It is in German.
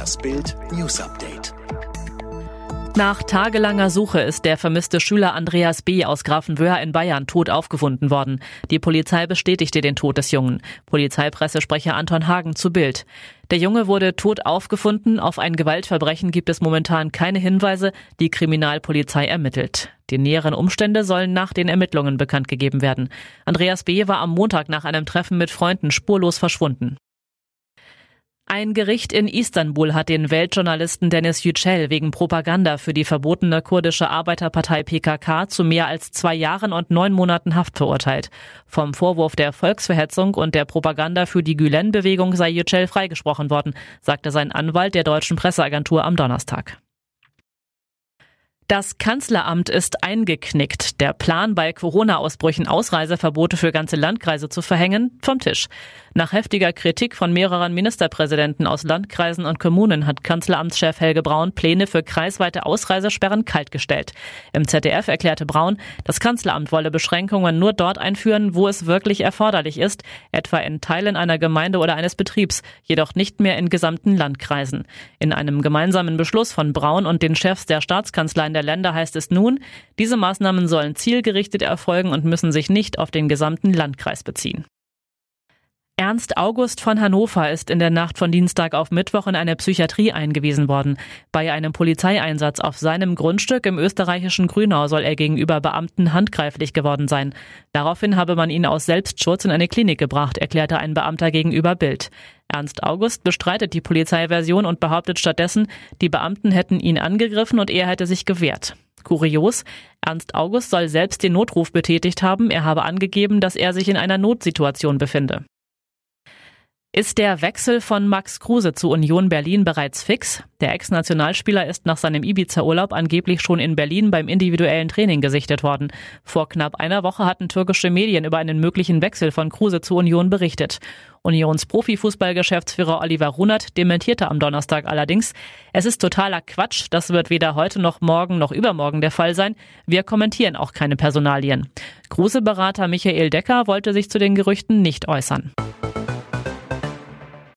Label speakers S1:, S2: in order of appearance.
S1: Das Bild News Update.
S2: Nach tagelanger Suche ist der vermisste Schüler Andreas B. aus Grafenwöhr in Bayern tot aufgefunden worden. Die Polizei bestätigte den Tod des Jungen. Polizeipressesprecher Anton Hagen zu Bild. Der Junge wurde tot aufgefunden. Auf ein Gewaltverbrechen gibt es momentan keine Hinweise. Die Kriminalpolizei ermittelt. Die näheren Umstände sollen nach den Ermittlungen bekannt gegeben werden. Andreas B. war am Montag nach einem Treffen mit Freunden spurlos verschwunden. Ein Gericht in Istanbul hat den Weltjournalisten Dennis Yücel wegen Propaganda für die verbotene kurdische Arbeiterpartei PKK zu mehr als zwei Jahren und neun Monaten Haft verurteilt. Vom Vorwurf der Volksverhetzung und der Propaganda für die Gülen-Bewegung sei Yücel freigesprochen worden, sagte sein Anwalt der deutschen Presseagentur am Donnerstag. Das Kanzleramt ist eingeknickt. Der Plan, bei Corona-Ausbrüchen Ausreiseverbote für ganze Landkreise zu verhängen, vom Tisch. Nach heftiger Kritik von mehreren Ministerpräsidenten aus Landkreisen und Kommunen hat Kanzleramtschef Helge Braun Pläne für kreisweite Ausreisesperren kaltgestellt. Im ZDF erklärte Braun, das Kanzleramt wolle Beschränkungen nur dort einführen, wo es wirklich erforderlich ist, etwa in Teilen einer Gemeinde oder eines Betriebs, jedoch nicht mehr in gesamten Landkreisen. In einem gemeinsamen Beschluss von Braun und den Chefs der Staatskanzleien der Länder heißt es nun, diese Maßnahmen sollen zielgerichtet erfolgen und müssen sich nicht auf den gesamten Landkreis beziehen. Ernst August von Hannover ist in der Nacht von Dienstag auf Mittwoch in eine Psychiatrie eingewiesen worden. Bei einem Polizeieinsatz auf seinem Grundstück im österreichischen Grünau soll er gegenüber Beamten handgreiflich geworden sein. Daraufhin habe man ihn aus Selbstschutz in eine Klinik gebracht, erklärte ein Beamter gegenüber Bild. Ernst August bestreitet die Polizeiversion und behauptet stattdessen, die Beamten hätten ihn angegriffen und er hätte sich gewehrt. Kurios, Ernst August soll selbst den Notruf betätigt haben, er habe angegeben, dass er sich in einer Notsituation befinde. Ist der Wechsel von Max Kruse zu Union Berlin bereits fix? Der Ex-Nationalspieler ist nach seinem Ibiza-Urlaub angeblich schon in Berlin beim individuellen Training gesichtet worden. Vor knapp einer Woche hatten türkische Medien über einen möglichen Wechsel von Kruse zu Union berichtet. Unions Profifußballgeschäftsführer Oliver Runert dementierte am Donnerstag allerdings, es ist totaler Quatsch, das wird weder heute noch morgen noch übermorgen der Fall sein. Wir kommentieren auch keine Personalien. Kruse-Berater Michael Decker wollte sich zu den Gerüchten nicht äußern.